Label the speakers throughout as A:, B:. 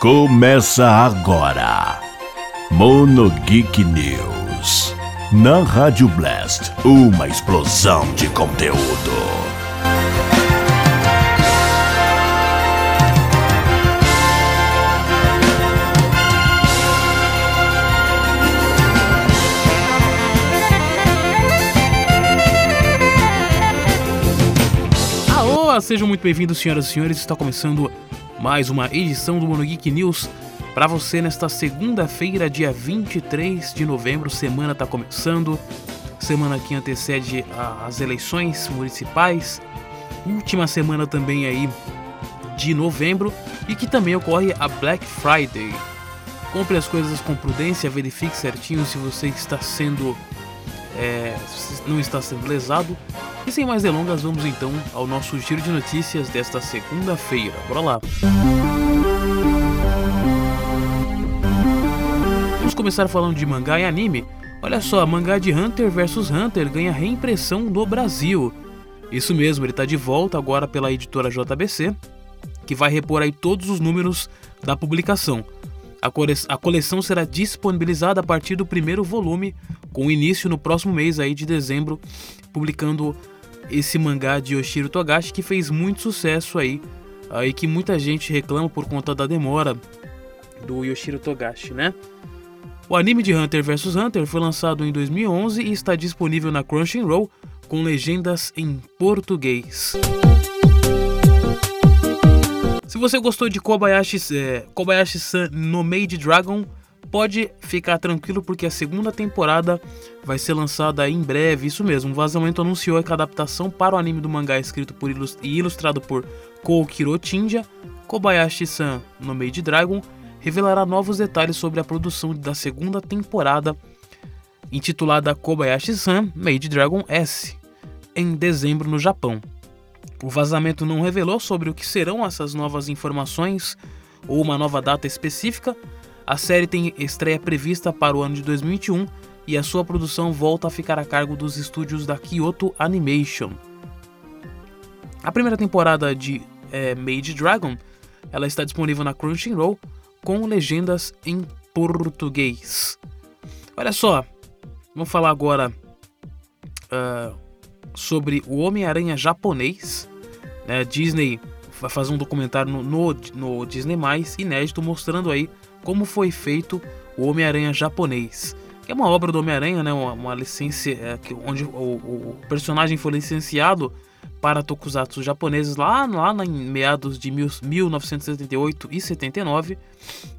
A: Começa agora. Mono Geek News. Na Rádio Blast, uma explosão de conteúdo.
B: Alô, sejam muito bem-vindos, senhoras e senhores. Está começando mais uma edição do Mono Geek News para você nesta segunda-feira, dia 23 de novembro. Semana está começando, semana que antecede as eleições municipais, última semana também aí de novembro e que também ocorre a Black Friday. Compre as coisas com prudência, verifique certinho se você está sendo é, não está sendo lesado. E sem mais delongas, vamos então ao nosso giro de notícias desta segunda-feira. Bora lá! Vamos começar falando de mangá e anime. Olha só, mangá de Hunter vs Hunter ganha reimpressão no Brasil. Isso mesmo, ele está de volta agora pela editora JBC, que vai repor aí todos os números da publicação. A, cole- a coleção será disponibilizada a partir do primeiro volume, com início no próximo mês aí de dezembro, publicando esse mangá de Yoshiro Togashi que fez muito sucesso aí, aí que muita gente reclama por conta da demora do Yoshiro Togashi, né? O anime de Hunter vs Hunter foi lançado em 2011 e está disponível na Crunchyroll com legendas em português. Se você gostou de Kobayashi, é, Kobayashi-san no Made Dragon, pode ficar tranquilo porque a segunda temporada vai ser lançada em breve. Isso mesmo, o vazamento anunciou que a adaptação para o anime do mangá escrito por ilus- e ilustrado por Koukiro Tinja, Kobayashi-san no Made Dragon, revelará novos detalhes sobre a produção da segunda temporada, intitulada Kobayashi-san Made Dragon S, em dezembro no Japão. O vazamento não revelou sobre o que serão essas novas informações ou uma nova data específica. A série tem estreia prevista para o ano de 2021 e a sua produção volta a ficar a cargo dos estúdios da Kyoto Animation. A primeira temporada de eh, Made Dragon ela está disponível na Crunchyroll com legendas em português. Olha só, vamos falar agora ah, sobre o Homem-Aranha japonês. Né? Disney vai fazer um documentário no, no, no Disney inédito mostrando aí como foi feito o Homem-Aranha japonês. Que é uma obra do Homem-Aranha, né? uma, uma licença é, que- onde o, o- personagem foi licenciado para tokusatsu japoneses lá, lá em meados de mil, 1978 e 79.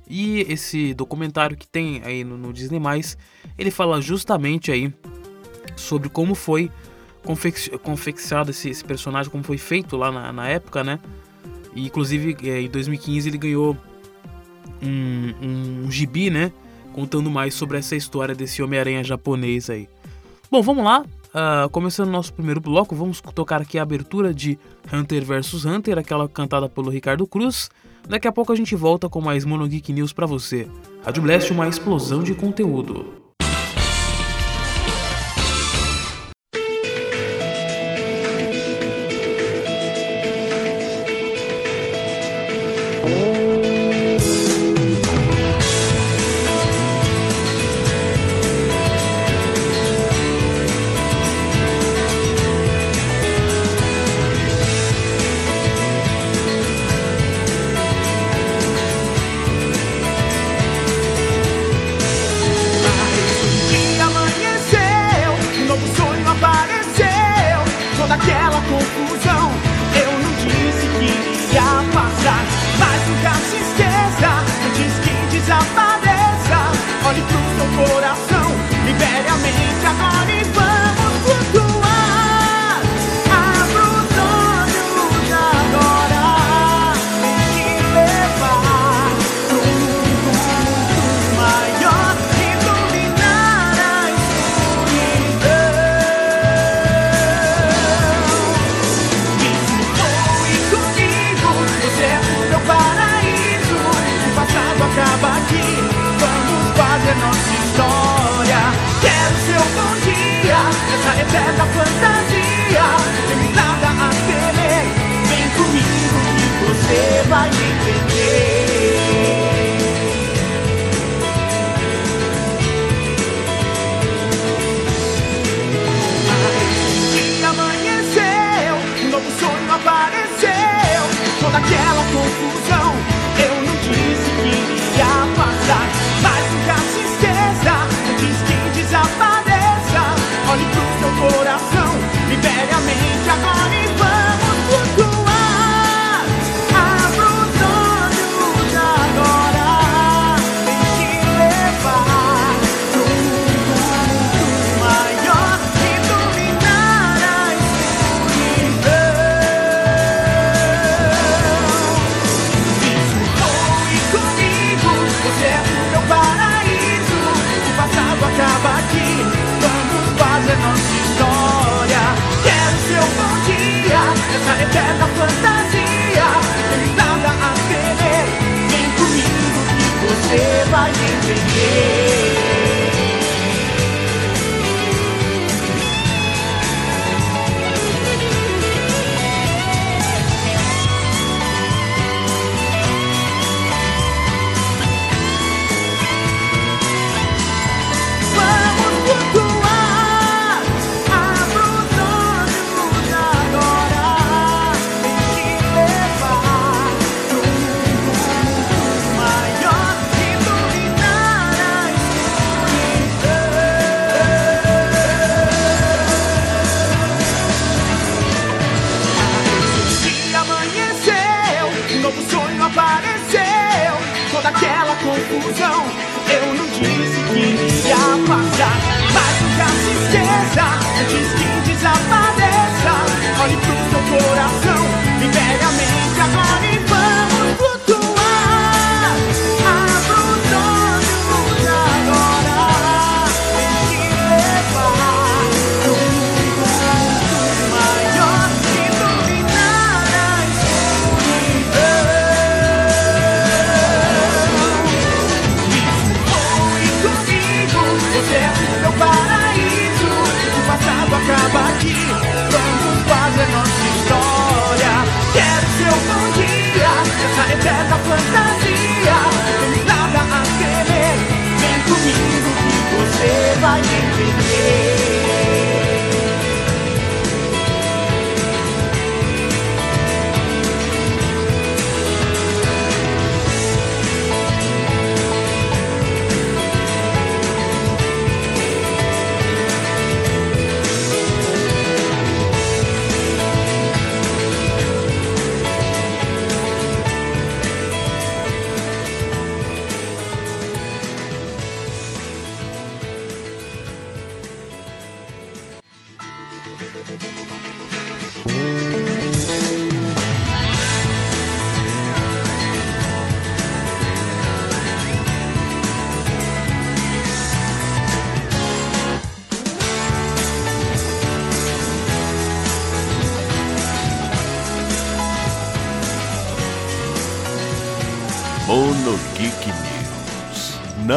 B: E esse documentário que tem aí no, no Disney+, ele fala justamente aí sobre como foi confeccionado esse, esse personagem, como foi feito lá na, na época, né? E inclusive é, em 2015 ele ganhou um, um gibi, né? Contando mais sobre essa história desse Homem-Aranha japonês aí. Bom, vamos lá. Ah, começando nosso primeiro bloco, vamos tocar aqui a abertura de Hunter vs Hunter, aquela cantada pelo Ricardo Cruz. Daqui a pouco a gente volta com mais Mono Geek News pra você. Rádio Blast, uma explosão de conteúdo.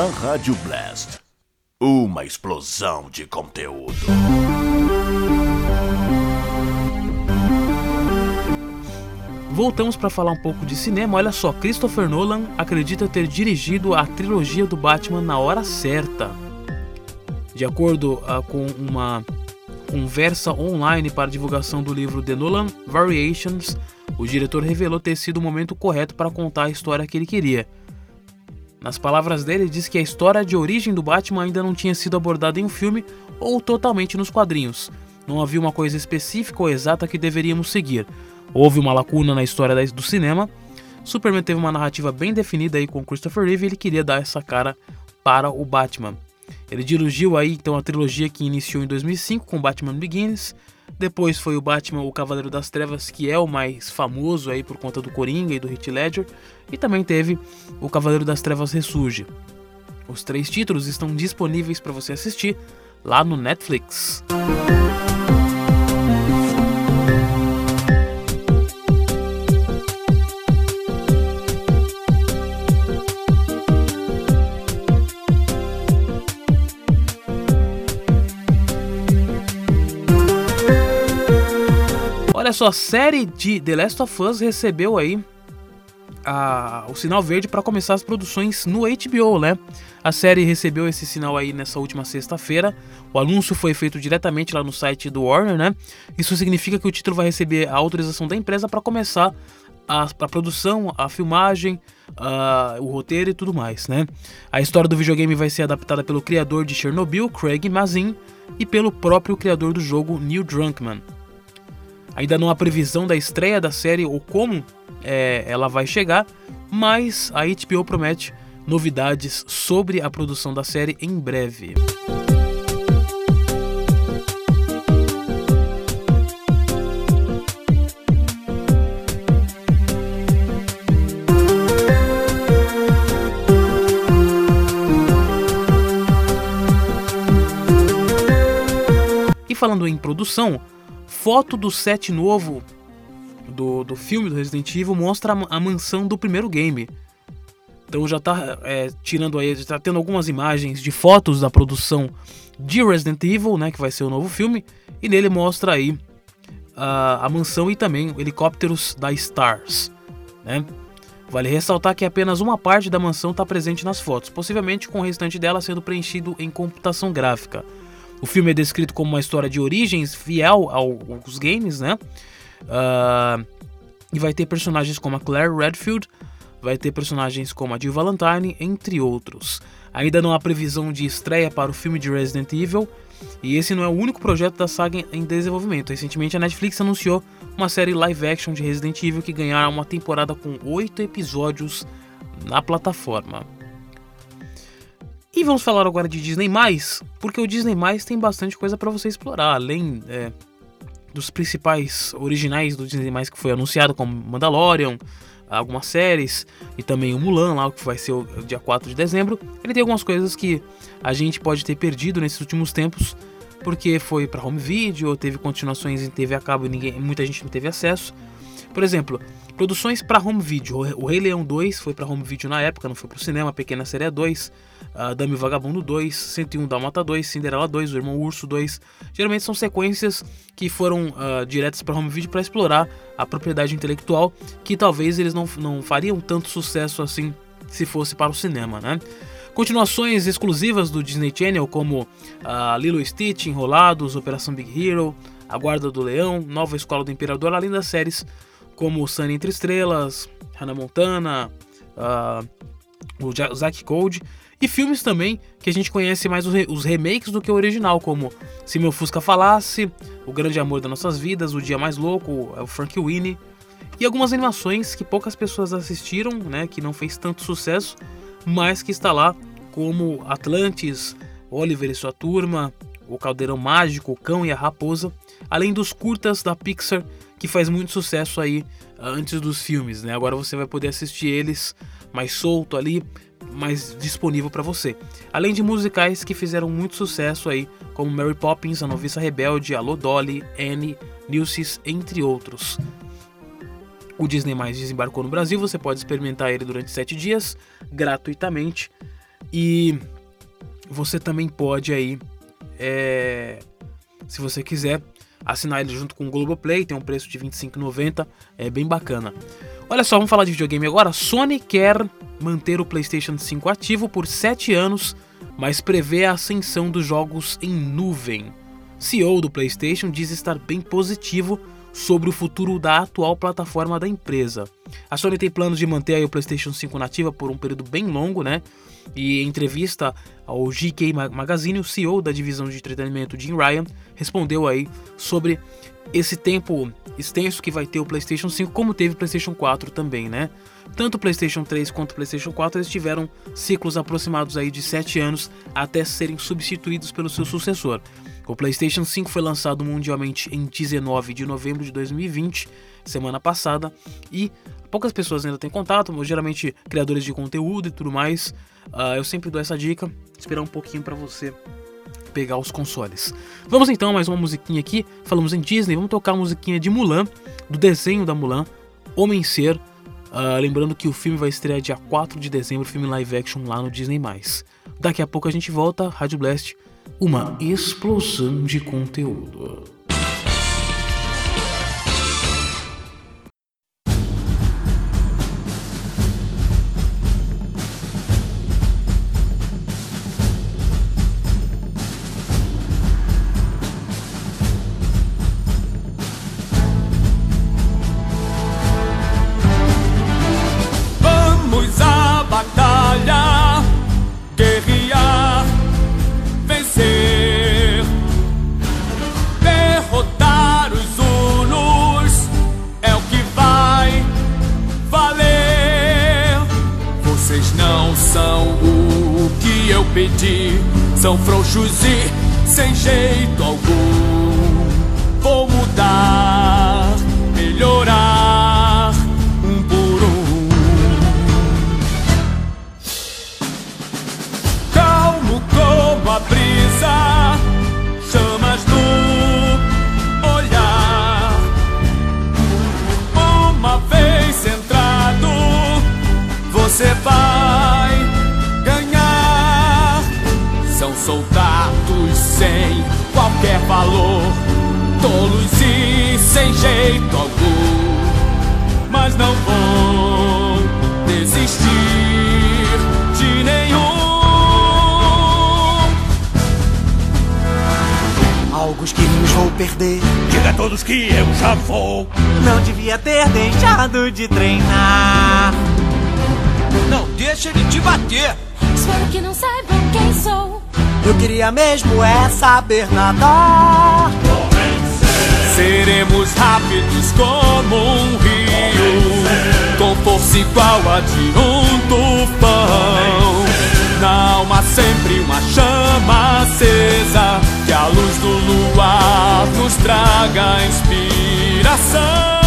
A: Rádio Blast. Uma explosão de conteúdo.
B: Voltamos para falar um pouco de cinema. Olha só, Christopher Nolan acredita ter dirigido a trilogia do Batman na hora certa. De acordo ah, com uma conversa online para divulgação do livro The Nolan Variations, o diretor revelou ter sido o momento correto para contar a história que ele queria. Nas palavras dele, ele diz que a história de origem do Batman ainda não tinha sido abordada em um filme ou totalmente nos quadrinhos. Não havia uma coisa específica ou exata que deveríamos seguir. Houve uma lacuna na história do cinema. Superman teve uma narrativa bem definida aí com Christopher Reeve e ele queria dar essa cara para o Batman. Ele dirigiu aí então a trilogia que iniciou em 2005 com Batman Begins. Depois foi o Batman o Cavaleiro das Trevas, que é o mais famoso aí por conta do Coringa e do Heath Ledger, e também teve o Cavaleiro das Trevas Ressurge. Os três títulos estão disponíveis para você assistir lá no Netflix. Só, a série de The Last of Us recebeu aí a- o sinal verde para começar as produções no HBO, né? A série recebeu esse sinal aí nessa última sexta-feira. O anúncio foi feito diretamente lá no site do Warner, né? Isso significa que o título vai receber a autorização da empresa para começar a, a produção, a filmagem, a- o roteiro e tudo mais, né? A história do videogame vai ser adaptada pelo criador de Chernobyl, Craig Mazin, e pelo próprio criador do jogo, Neil Druckmann. Ainda não há previsão da estreia da série ou como é, ela vai chegar, mas a HBO promete novidades sobre a produção da série em breve. E falando em produção, foto do set novo do, do filme do Resident Evil mostra a, a mansão do primeiro game. Então já tá é, tirando aí, já tá tendo algumas imagens de fotos da produção de Resident Evil, né, que vai ser o novo filme, e nele mostra aí a, a mansão e também helicópteros da Stars, né? Vale ressaltar que apenas uma parte da mansão está presente nas fotos, possivelmente com o restante dela sendo preenchido em computação gráfica. O filme é descrito como uma história de origens fiel aos games, né? Uh, e vai ter personagens como a Claire Redfield, vai ter personagens como a Jill Valentine, entre outros. Ainda não há previsão de estreia para o filme de Resident Evil, e esse não é o único projeto da saga em desenvolvimento. Recentemente a Netflix anunciou uma série live action de Resident Evil que ganhará uma temporada com oito episódios na plataforma. E vamos falar agora de Disney+, porque o Disney+, tem bastante coisa para você explorar, além é, dos principais originais do Disney+, que foi anunciado, como Mandalorian, algumas séries, e também o Mulan, lá que vai ser o dia 4 de dezembro. Ele tem algumas coisas que a gente pode ter perdido nesses últimos tempos, porque foi para home video, teve continuações em TV a cabo e ninguém, muita gente não teve acesso. Por exemplo, produções para home video. O Rei Leão 2 foi para home video na época, não foi para o cinema. Pequena Série 2, uh, Dame Vagabundo 2, 101 Dalmata 2, Cinderela 2, O Irmão Urso 2. Geralmente são sequências que foram uh, diretas para home video para explorar a propriedade intelectual, que talvez eles não, não fariam tanto sucesso assim se fosse para o cinema, né? Continuações exclusivas do Disney Channel, como uh, Lilo Stitch, Enrolados, Operação Big Hero, A Guarda do Leão, Nova Escola do Imperador, além das séries como Sunny Entre Estrelas, Hannah Montana, uh, o Zack Code, e filmes também que a gente conhece mais os, re os, remakes do que o original, como Se Meu Fusca Falasse, O Grande Amor das Nossas Vidas, O Dia Mais Louco, o Frank Winnie, e algumas animações que poucas pessoas assistiram, né, que não fez tanto sucesso, mas que está lá como Atlantis, Oliver e sua turma, O Caldeirão Mágico, O Cão e a Raposa, além dos curtas da Pixar que faz muito sucesso aí ah, antes dos filmes, né? Agora você vai poder assistir eles mais solto ali, mais disponível para você. Além de musicais que fizeram muito sucesso aí, como Mary Poppins, A Noviça Rebelde, Alô Dolly, Annie, Nilces, entre outros. O Disney Mais desembarcou no Brasil, você pode experimentar ele durante 7 dias, gratuitamente. E você também pode aí, é, se você quiser, assinar ele junto com o Globoplay, tem um preço de R$ 25,90, é bem bacana. Olha só, vamos falar de videogame agora. Sony quer manter o PlayStation 5 ativo por 7 anos, mas prevê a ascensão dos jogos em nuvem. CEO do PlayStation diz estar bem positivo sobre o futuro da atual plataforma da empresa. A Sony tem planos de manter o PlayStation 5 nativa por um período bem longo, né? E em entrevista ao GK Magazine, o CEO da divisão de entretenimento, Jim Ryan, respondeu aí sobre esse tempo extenso que vai ter o PlayStation 5, como teve o PlayStation 4 também, né? Tanto o PlayStation 3 quanto o PlayStation 4 eles tiveram ciclos aproximados aí de 7 anos até serem substituídos pelo seu sucessor. O PlayStation 5 foi lançado mundialmente em 19 de novembro de 2020, semana passada, e poucas pessoas ainda têm contato, geralmente criadores de conteúdo e tudo mais. Uh, eu sempre dou essa dica, esperar um pouquinho para você pegar os consoles. Vamos então mais uma musiquinha aqui. Falamos em Disney, vamos tocar a musiquinha de Mulan, do desenho da Mulan, Homem Ser. Uh, lembrando que o filme vai estrear dia 4 de dezembro, filme live action lá no Disney+. Daqui a pouco a gente volta, Rádio Blast uma explosão de conteúdo.
C: Sem jeito algum, mas não vou desistir de nenhum.
D: Alguns quilinhos vou perder.
A: Diga a todos que eu já vou.
D: Não devia ter deixado de treinar.
C: Não deixa ele te bater.
E: Espero que não saibam quem sou.
D: Eu queria mesmo é saber nadar.
C: Igual a de um tufão. Na alma sempre uma chama acesa, que a luz do luar nos traga inspiração.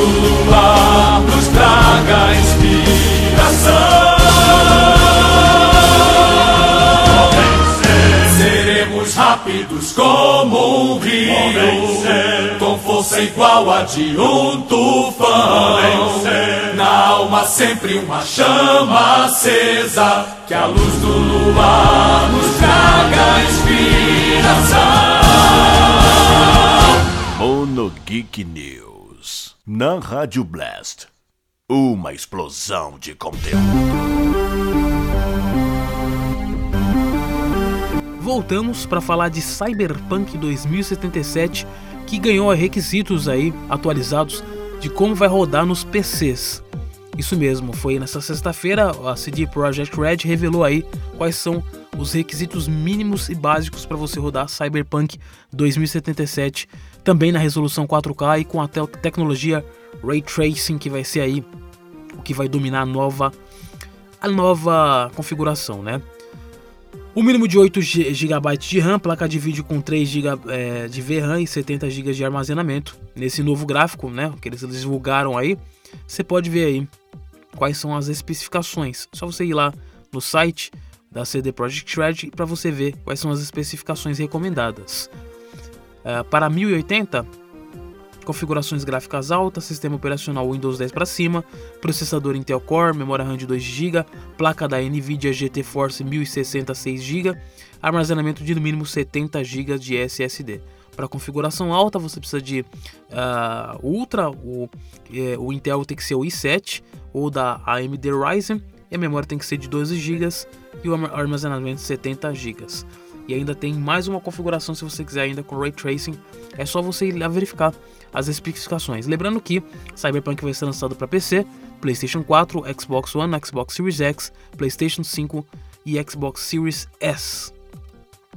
C: Que a luz do luar nos traga inspiração. Seremos rápidos como um rio, com força igual a de um tufão. Na alma sempre uma chama acesa, que a luz do luar nos traga inspiração.
A: Mono Geek News. Na Rádio Blast. Uma explosão de conteúdo.
B: Voltamos para falar de Cyberpunk 2077, que ganhou requisitos aí atualizados de como vai rodar nos PCs. Isso mesmo, foi nessa sexta-feira a CD Projekt Red revelou aí quais são os requisitos mínimos e básicos para você rodar Cyberpunk 2077, também na resolução 4K e com a te- tecnologia Ray Tracing que vai ser aí o que vai dominar a nova a nova configuração, né? O mínimo de 8 G- GB de RAM, placa de vídeo com 3 GB eh, de VRAM e 70 GB de armazenamento. Nesse novo gráfico, né, que eles divulgaram aí, você pode ver aí quais são as especificações. Só você ir lá no site da CD Projekt Red para você ver quais são as especificações recomendadas. Eh, para 1080, configurações gráficas altas, sistema operacional Windows 10 para cima, processador Intel Core, memória RAM de 2 GB, placa da Nvidia GT Force 1060 6 GB, armazenamento de no mínimo 70 GB de SSD. Para configuração alta você precisa de ah, Ultra, o, eh, o Intel tem que ser o i7 ou da AMD Ryzen, e a memória tem que ser de 12 GB e o arma- armazenamento 70 GB. E ainda tem mais uma configuração se você quiser ainda com Ray Tracing, é só você ir lá verificar as especificações. Lembrando que Cyberpunk vai ser lançado para PC, PlayStation 4, Xbox One, Xbox Series X, PlayStation 5 e Xbox Series S.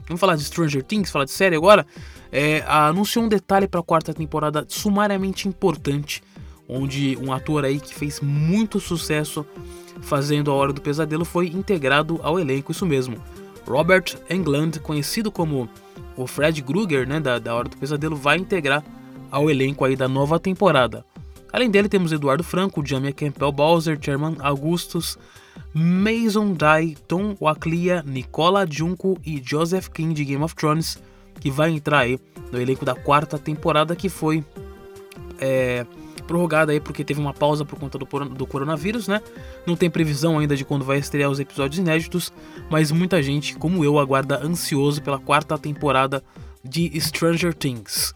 B: Vamos falar de Stranger Things, falar de série agora. É, anunciou um detalhe para a quarta temporada sumariamente importante, onde um ator aí que fez muito sucesso fazendo A Hora do Pesadelo foi integrado ao elenco, isso mesmo. Robert Englund, conhecido como o Fred Krueger, né, da, da Hora do Pesadelo, vai integrar ao elenco aí da nova temporada. Além dele, temos Eduardo Franco, Jamie Campbell Bowser, Sherman Augustus, Mason Dai, Tom Waklia, Nicola Junko e Joseph King de Game of Thrones, que vai entrar aí no elenco da quarta temporada que foi é, prorrogada aí porque teve uma pausa por conta do, do coronavírus, né? Não tem previsão ainda de quando vai estrear os episódios inéditos, mas muita gente, como eu, aguarda ansioso pela quarta temporada de Stranger Things.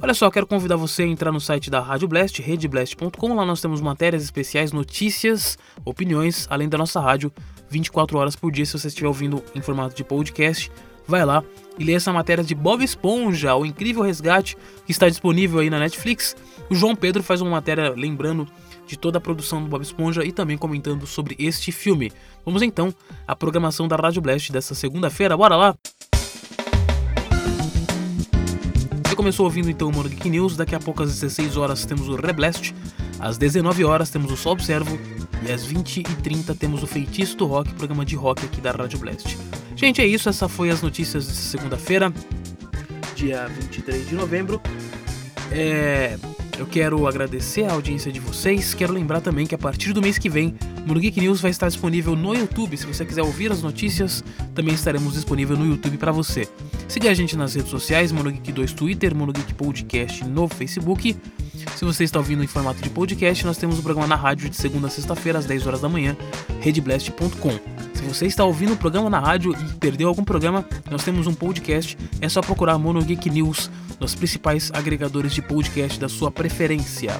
B: Olha só, quero convidar você a entrar no site da Rádio Blast, redeblast.com. Lá nós temos matérias especiais, notícias, opiniões, além da nossa rádio 24 horas por dia. Se você estiver ouvindo em formato de podcast, vai lá e lê essa matéria de Bob Esponja, o incrível resgate que está disponível aí na Netflix. O João Pedro faz uma matéria lembrando de toda a produção do Bob Esponja e também comentando sobre este filme. Vamos então à programação da Rádio Blast dessa segunda-feira, bora lá! Você começou ouvindo então o Mono Geek News, daqui a pouco às 16 horas temos o Reblast, às 19 horas temos o Só Observo e às 20h30 temos o Feitiço do Rock, programa de rock aqui da Rádio Blast. Gente, é isso, essa foi as notícias dessa segunda-feira, dia 23 de novembro. É, eu quero agradecer a audiência de vocês. Quero lembrar também que a partir do mês que vem, Mono Geek News vai estar disponível no YouTube. Se você quiser ouvir as notícias, também estaremos disponível no YouTube para você. Siga a gente nas redes sociais, MonoGeek 2 Twitter, MonoGeek Podcast no Facebook. Se você está ouvindo em formato de podcast, nós temos o programa na rádio de segunda a sexta-feira às 10 horas da manhã, redblast.com. Se você está ouvindo o programa na rádio e perdeu algum programa, nós temos um podcast, é só procurar MonoGeek News nos principais agregadores de podcast da sua preferência.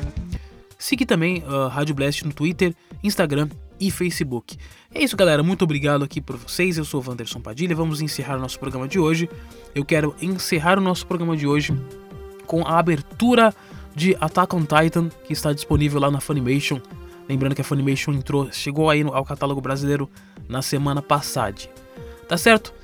B: Siga também a uh, Rádio Blast no Twitter, Instagram e Facebook. É isso, galera. Muito obrigado aqui por vocês. Eu sou o Wanderson Padilha. Vamos encerrar o nosso programa de hoje. Eu quero encerrar o nosso programa de hoje com a abertura de Attack on Titan, que está disponível lá na Funimation. Lembrando que a Funimation entrou, chegou aí ao catálogo brasileiro na semana passada. Tá certo?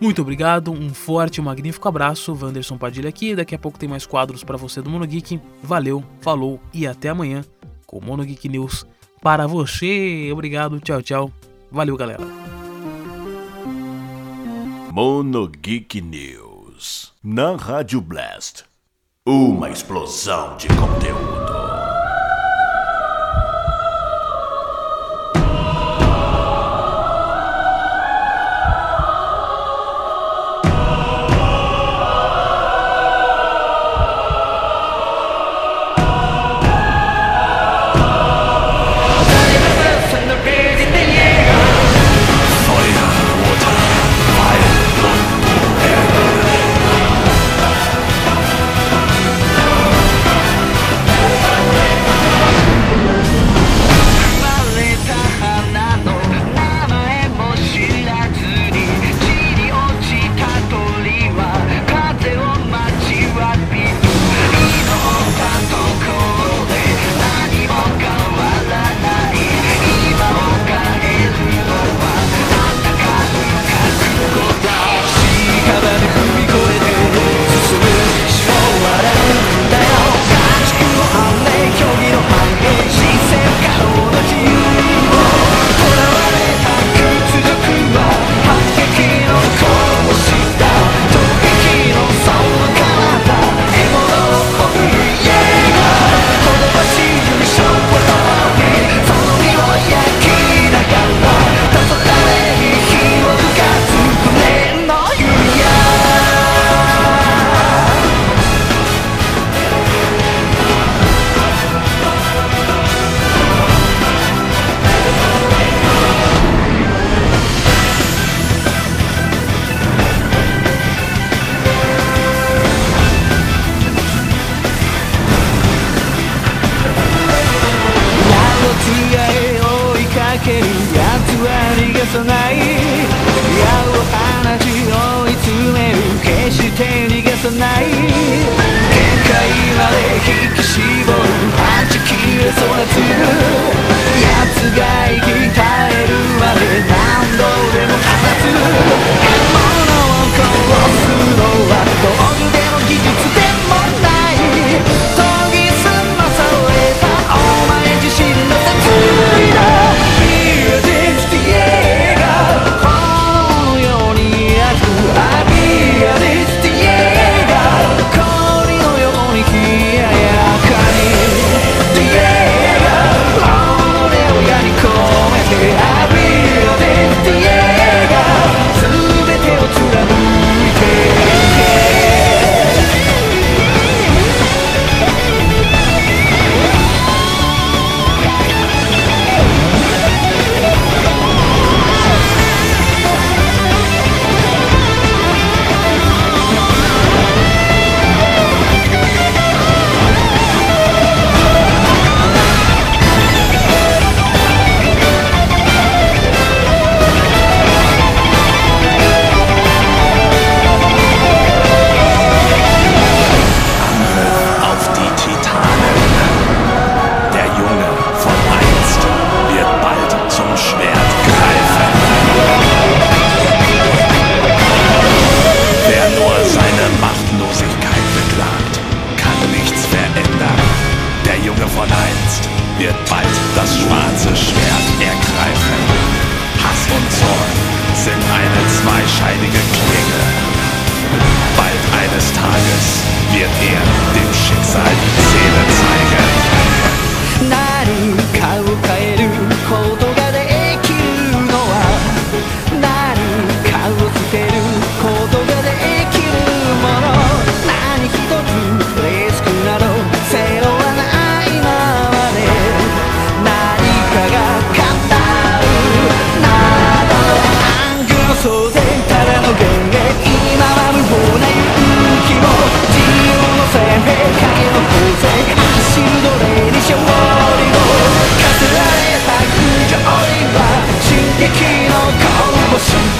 B: Muito obrigado, um forte e magnífico abraço. Wanderson Padilha aqui. Daqui a pouco tem mais quadros para você do Mono Geek. Valeu, falou e até amanhã com o Mono Geek News para você. Obrigado, tchau, tchau. Valeu, galera.
A: Mono Geek News na Rádio Blast. Uma explosão de conteúdo.
F: Junge von einst wird bald das schwarze Schwert ergreifen. Hass und Zorn sind eine zweischeinige Klinge. Bald eines Tages wird er dem Schicksal die Zähne zeigen.
C: 敵の顔を
A: 知